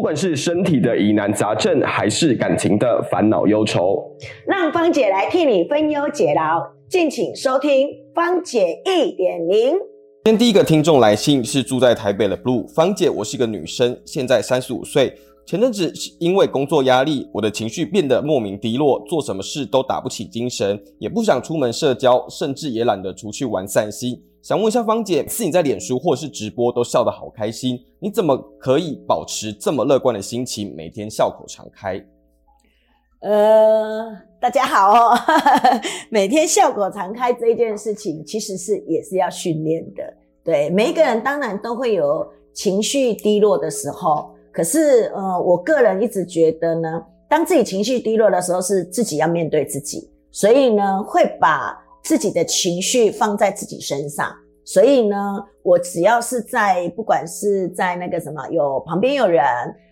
不管是身体的疑难杂症，还是感情的烦恼忧愁，让芳姐来替你分忧解劳，敬请收听芳姐一点零。今天第一个听众来信是住在台北的 Blue 芳姐，我是一个女生，现在三十五岁。前阵子因为工作压力，我的情绪变得莫名低落，做什么事都打不起精神，也不想出门社交，甚至也懒得出去玩散心。想问一下芳姐，是你在脸书或是直播都笑得好开心，你怎么可以保持这么乐观的心情，每天笑口常开？呃，大家好哦，每天笑口常开这件事情，其实是也是要训练的。对，每一个人当然都会有情绪低落的时候，可是呃，我个人一直觉得呢，当自己情绪低落的时候，是自己要面对自己，所以呢，会把。自己的情绪放在自己身上，所以呢，我只要是在不管是在那个什么有旁边有人，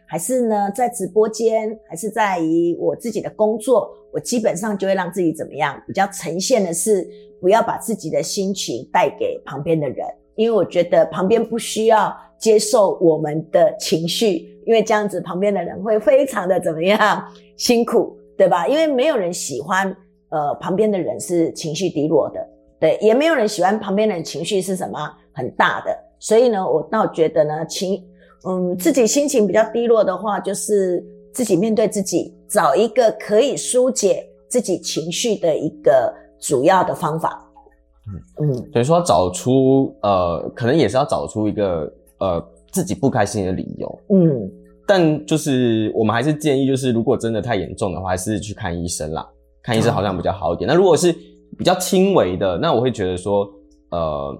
还是呢在直播间，还是在于我自己的工作，我基本上就会让自己怎么样，比较呈现的是不要把自己的心情带给旁边的人，因为我觉得旁边不需要接受我们的情绪，因为这样子旁边的人会非常的怎么样辛苦，对吧？因为没有人喜欢。呃，旁边的人是情绪低落的，对，也没有人喜欢旁边的人情绪是什么很大的，所以呢，我倒觉得呢，情，嗯，自己心情比较低落的话，就是自己面对自己，找一个可以疏解自己情绪的一个主要的方法。嗯嗯，等于说找出呃，可能也是要找出一个呃自己不开心的理由。嗯，但就是我们还是建议，就是如果真的太严重的话，还是去看医生啦。看医生好像比较好一点。那如果是比较轻微的，那我会觉得说，呃，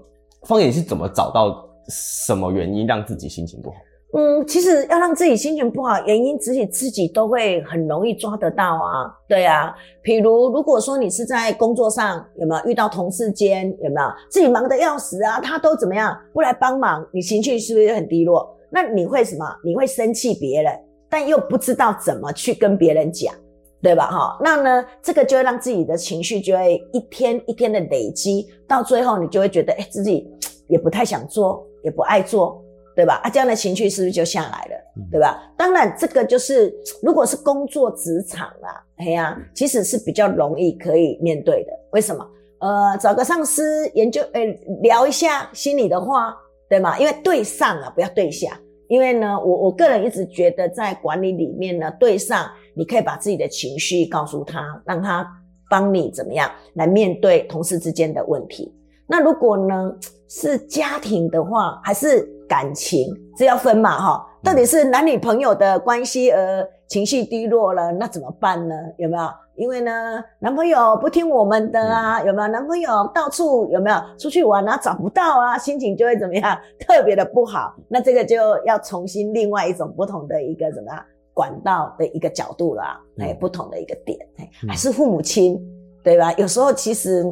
方言是怎么找到什么原因让自己心情不好？嗯，其实要让自己心情不好，原因自己自己都会很容易抓得到啊。对啊，比如如果说你是在工作上有没有遇到同事间有没有自己忙得要死啊，他都怎么样不来帮忙，你情绪是不是很低落？那你会什么？你会生气别人，但又不知道怎么去跟别人讲。对吧？哈，那呢，这个就会让自己的情绪就会一天一天的累积，到最后你就会觉得，哎，自己也不太想做，也不爱做，对吧？啊，这样的情绪是不是就下来了？对吧？当然，这个就是如果是工作职场啦，哎呀，其实是比较容易可以面对的。为什么？呃，找个上司研究，呃，聊一下心里的话，对吗？因为对上啊，不要对下。因为呢，我我个人一直觉得在管理里面呢，对上。你可以把自己的情绪告诉他，让他帮你怎么样来面对同事之间的问题。那如果呢是家庭的话，还是感情，这要分嘛哈？到底是男女朋友的关系而情绪低落了，那怎么办呢？有没有？因为呢，男朋友不听我们的啊，有没有？男朋友到处有没有出去玩啊，找不到啊，心情就会怎么样，特别的不好。那这个就要重新另外一种不同的一个怎么样？管道的一个角度啦，哎，不同的一个点，哎，还是父母亲，对吧？有时候其实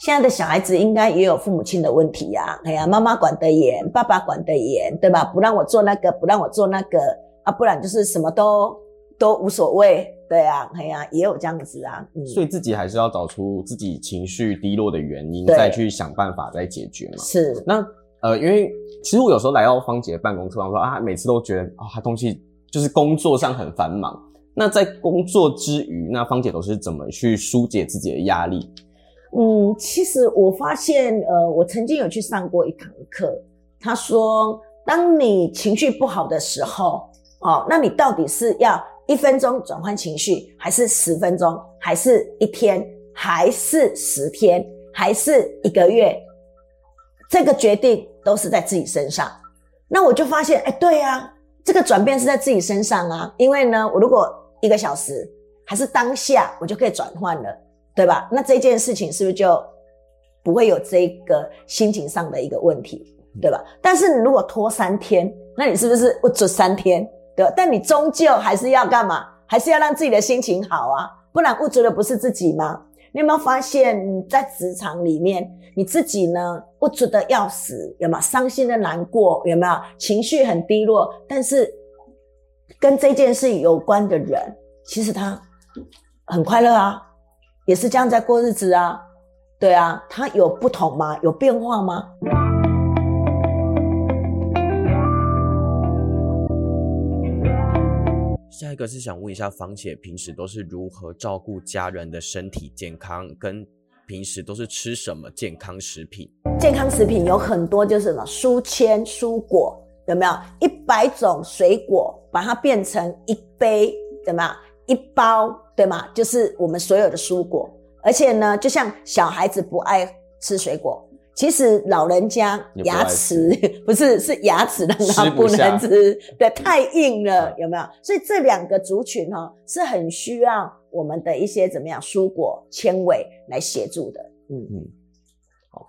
现在的小孩子应该也有父母亲的问题呀，哎呀，妈妈管得严，爸爸管得严，对吧？不让我做那个，不让我做那个啊，不然就是什么都都无所谓，对啊，哎呀，也有这样子啊。所以自己还是要找出自己情绪低落的原因，再去想办法再解决嘛。是，那呃，因为其实我有时候来到芳姐办公室，我说啊，每次都觉得啊，他东西。就是工作上很繁忙，那在工作之余，那芳姐都是怎么去疏解自己的压力？嗯，其实我发现，呃，我曾经有去上过一堂课，他说，当你情绪不好的时候，哦，那你到底是要一分钟转换情绪，还是十分钟，还是一天，还是十天，还是一个月？这个决定都是在自己身上。那我就发现，哎，对呀。这个转变是在自己身上啊，因为呢，我如果一个小时还是当下，我就可以转换了，对吧？那这件事情是不是就不会有这个心情上的一个问题，对吧？但是你如果拖三天，那你是不是不止三天，但你终究还是要干嘛？还是要让自己的心情好啊，不然误足的不是自己吗？你有没有发现，在职场里面，你自己呢，不足的要死，有没有伤心的难过？有没有情绪很低落？但是跟这件事有关的人，其实他很快乐啊，也是这样在过日子啊，对啊，他有不同吗？有变化吗？下一个是想问一下芳姐，平时都是如何照顾家人的身体健康，跟平时都是吃什么健康食品？健康食品有很多，就是什么蔬签、蔬果，有没有？一百种水果，把它变成一杯，怎么样？一包，对吗？就是我们所有的蔬果。而且呢，就像小孩子不爱吃水果，其实老人家牙齿 不是是牙齿让他不能吃，对，太硬了，有没有？所以这两个族群哈是很需要我们的一些怎么样蔬果纤维来协助的，嗯嗯。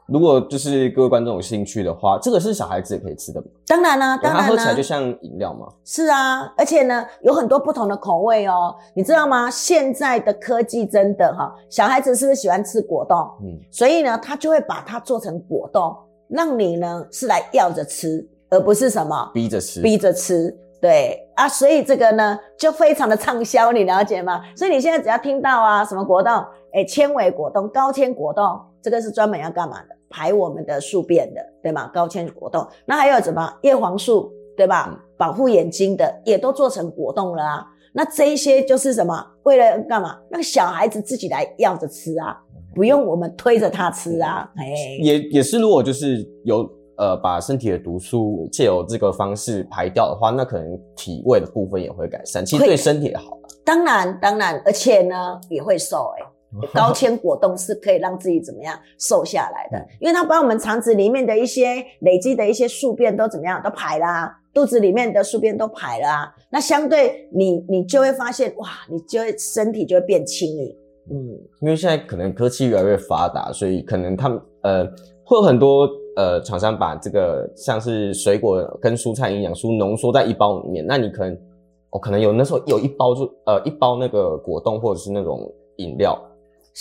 如果就是各位观众有兴趣的话，这个是小孩子也可以吃的吗？当然啦，当然啦。它喝起来就像饮料吗？是啊，而且呢，有很多不同的口味哦。你知道吗？现在的科技真的哈，小孩子是不是喜欢吃果冻？嗯，所以呢，他就会把它做成果冻，让你呢是来要着吃，而不是什么逼着吃，逼着吃。对啊，所以这个呢就非常的畅销，你了解吗？所以你现在只要听到啊什么果冻，哎，纤维果冻、高纤果冻。这个是专门要干嘛的？排我们的宿便的，对吗？高纤果冻，那还有什么叶黄素，对吧？保护眼睛的也都做成果冻了啊。那这一些就是什么？为了干嘛？那个小孩子自己来要着吃啊，不用我们推着他吃啊。哎，也也是，如果就是有呃把身体的毒素借由这个方式排掉的话，那可能体味的部分也会改善，其实对身体也好。当然，当然，而且呢也会瘦哎。高纤果冻是可以让自己怎么样瘦下来的，因为它把我们肠子里面的一些累积的一些宿便都怎么样都排啦，肚子里面的宿便都排了，那相对你你就会发现哇，你就会身体就会变轻盈。嗯，因为现在可能科技越来越发达，所以可能他们呃会有很多呃厂商把这个像是水果跟蔬菜营养素浓缩在一包里面，那你可能哦可能有那时候有一包就呃一包那个果冻或者是那种饮料。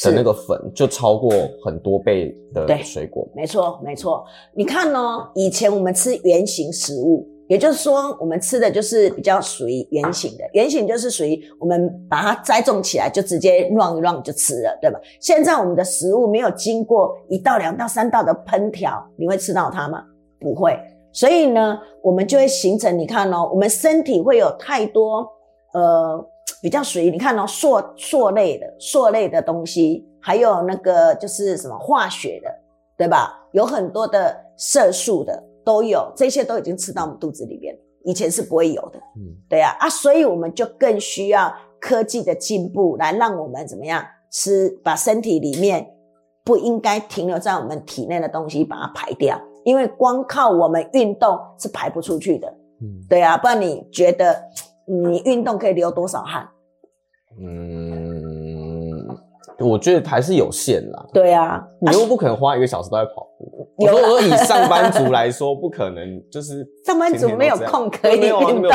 的那个粉就超过很多倍的水果，没错没错。你看哦，以前我们吃圆形食物，也就是说我们吃的就是比较属于圆形的，圆形就是属于我们把它栽种起来就直接乱一乱就吃了，对吧？现在我们的食物没有经过一道、两道、三道的烹调，你会吃到它吗？不会。所以呢，我们就会形成，你看哦，我们身体会有太多呃。比较属于你看哦，塑塑类的塑类的东西，还有那个就是什么化学的，对吧？有很多的色素的都有，这些都已经吃到我们肚子里面，以前是不会有的。嗯，对呀啊，所以我们就更需要科技的进步来让我们怎么样吃，把身体里面不应该停留在我们体内的东西把它排掉，因为光靠我们运动是排不出去的。嗯，对啊，不然你觉得？你运动可以流多少汗？嗯，我觉得还是有限啦。对啊，你又不可能花一个小时都在跑步。我说以上班族来说，不可能，就是 上班族没有空可以运动。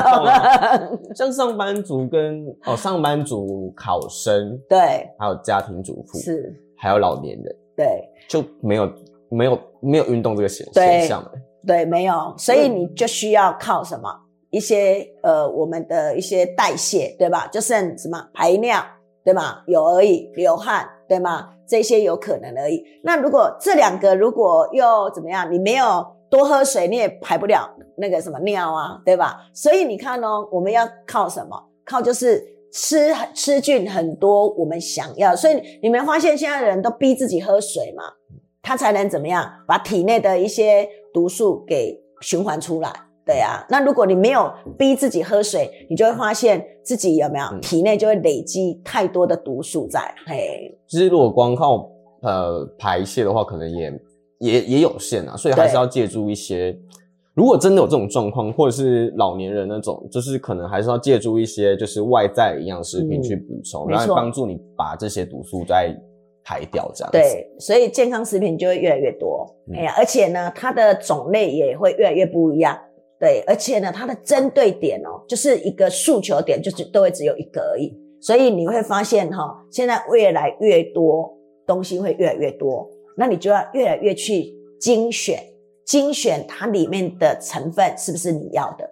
像上班族跟哦，上班族、考生，对，还有家庭主妇，是，还有老年人，对，就没有没有没有运动这个现现象对，没有，所以你就需要靠什么？一些呃，我们的一些代谢，对吧？就剩什么排尿，对吗？有而已，流汗，对吗？这些有可能而已。那如果这两个如果又怎么样？你没有多喝水，你也排不了那个什么尿啊，对吧？所以你看哦，我们要靠什么？靠就是吃吃菌很多，我们想要。所以你们发现现在的人都逼自己喝水嘛，他才能怎么样？把体内的一些毒素给循环出来。对啊，那如果你没有逼自己喝水，你就会发现自己有没有体内就会累积太多的毒素在。嘿，其实如果光靠呃排泄的话，可能也也也有限啊，所以还是要借助一些。如果真的有这种状况，或者是老年人那种，就是可能还是要借助一些就是外在营养食品去补充，然后帮助你把这些毒素再排掉，这样。对，所以健康食品就会越来越多。哎呀，而且呢，它的种类也会越来越不一样。对，而且呢，它的针对点哦，就是一个诉求点，就是都会只有一个而已。所以你会发现哈，现在越来越多东西会越来越多，那你就要越来越去精选，精选它里面的成分是不是你要的？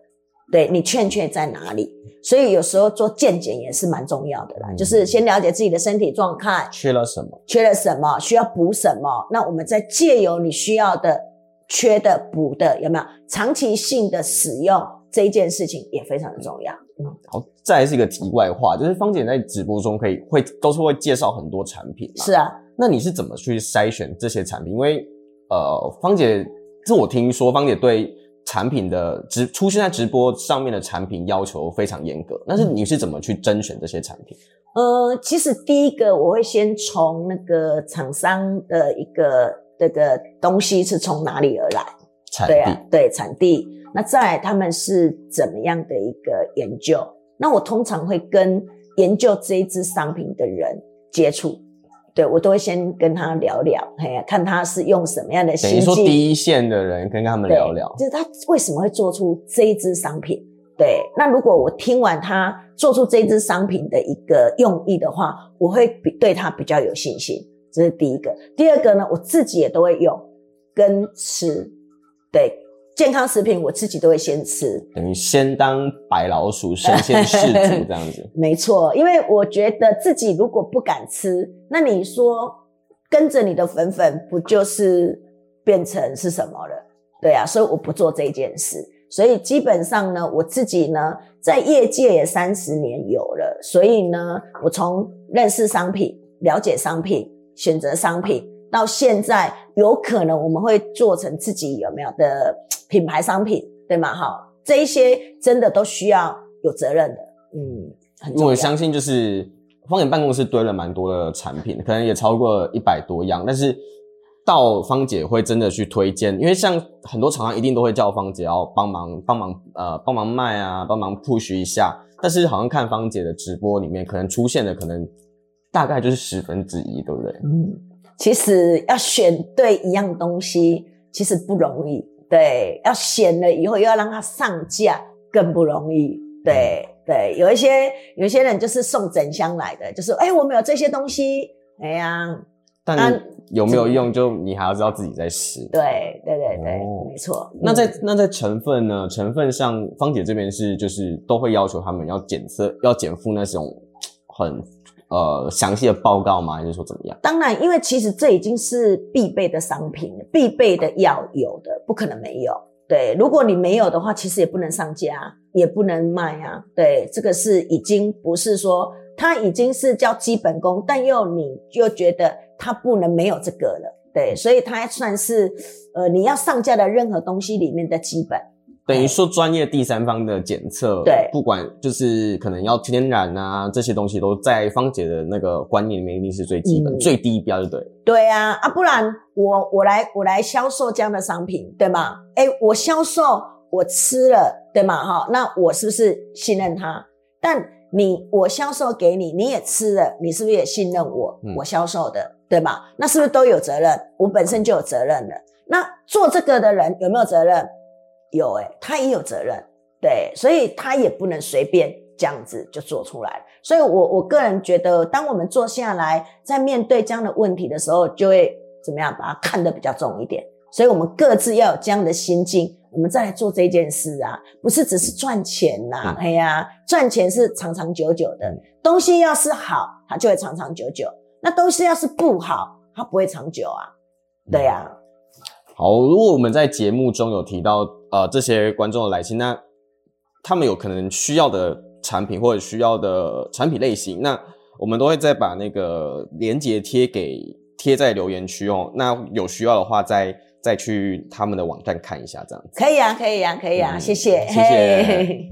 对你欠缺在哪里？所以有时候做健检也是蛮重要的啦，就是先了解自己的身体状态，缺了什么，缺了什么，需要补什么，那我们再借由你需要的。缺的补的有没有长期性的使用，这一件事情也非常的重要。嗯，好，再来是一个题外话，就是芳姐在直播中可以会都是会介绍很多产品？是啊，那你是怎么去筛选这些产品？因为呃，芳姐，这我听说芳姐对产品的直出现在直播上面的产品要求非常严格，但是你是怎么去甄选这些产品？呃，其实第一个我会先从那个厂商的一个这个东西是从哪里而来，产对啊地，对产地。那再来他们是怎么样的一个研究？那我通常会跟研究这一支商品的人接触，对我都会先跟他聊聊，嘿呀，看他是用什么样的等于说，第一线的人跟他们聊聊，就是他为什么会做出这一支商品。对，那如果我听完他做出这一支商品的一个用意的话，我会比对他比较有信心，这是第一个。第二个呢，我自己也都会用跟吃，对健康食品我自己都会先吃，等于先当白老鼠，身先士卒 这样子。没错，因为我觉得自己如果不敢吃，那你说跟着你的粉粉，不就是变成是什么了？对啊，所以我不做这件事。所以基本上呢，我自己呢，在业界也三十年有了，所以呢，我从认识商品、了解商品、选择商品，到现在有可能我们会做成自己有没有的 品牌商品，对吗？哈，这一些真的都需要有责任的，嗯，很重要。我相信就是方姐办公室堆了蛮多的产品，可能也超过一百多样，但是到方姐会真的去推荐，因为像很多厂商一定都会叫方姐要帮忙帮忙呃帮忙卖啊，帮忙 push 一下，但是好像看方姐的直播里面，可能出现的可能大概就是十分之一，对不对？嗯，其实要选对一样东西，其实不容易。对，要选了以后又要让它上架，更不容易。对对，有一些有一些人就是送整箱来的，就是哎，我们有这些东西，哎呀，但啊有没有用，就你还要知道自己在试。对对对对，哦没错。那在嗯那在成分呢？成分上，芳姐这边是就是都会要求他们要检测，要减负那种很呃详细的报告吗？还是说怎么样？当然，因为其实这已经是必备的商品，必备的要有的，不可能没有。对，如果你没有的话，其实也不能上架，也不能卖啊。对，这个是已经不是说它已经是叫基本功，但又你又觉得它不能没有这个了。对，所以它算是呃你要上架的任何东西里面的基本。等于说专业第三方的检测，对不管就是可能要天然啊这些东西，都在芳姐的那个观念里面一定是最基本、嗯最低标，就对。对啊，啊，不然我我来我来销售这样的商品，对吗？哎，我销售我吃了，对吗？哈，那我是不是信任他？但你我销售给你，你也吃了，你是不是也信任我？嗯我销售的，对吗？那是不是都有责任？我本身就有责任了。那做这个的人有没有责任？有、诶他也有责任，对，所以他也不能随便这样子就做出来。所以我我个人觉得，当我们坐下来在面对这样的问题的时候，就会怎么样把它看得比较重一点。所以我们各自要有这样的心境，我们再来做这件事啊，不是只是赚钱呐、嗯哎呀，赚钱是长长久久的，东西要是好，它就会长长久久；那东西要是不好，它不会长久啊。对呀、好，如果我们在节目中有提到呃这些观众的来信，那他们有可能需要的产品或者需要的产品类型，那我们都会再把那个链接贴给贴在留言区哦。那有需要的话再再去他们的网站看一下，这样子。可以啊，可以啊，可以啊，嗯谢谢，谢谢嘿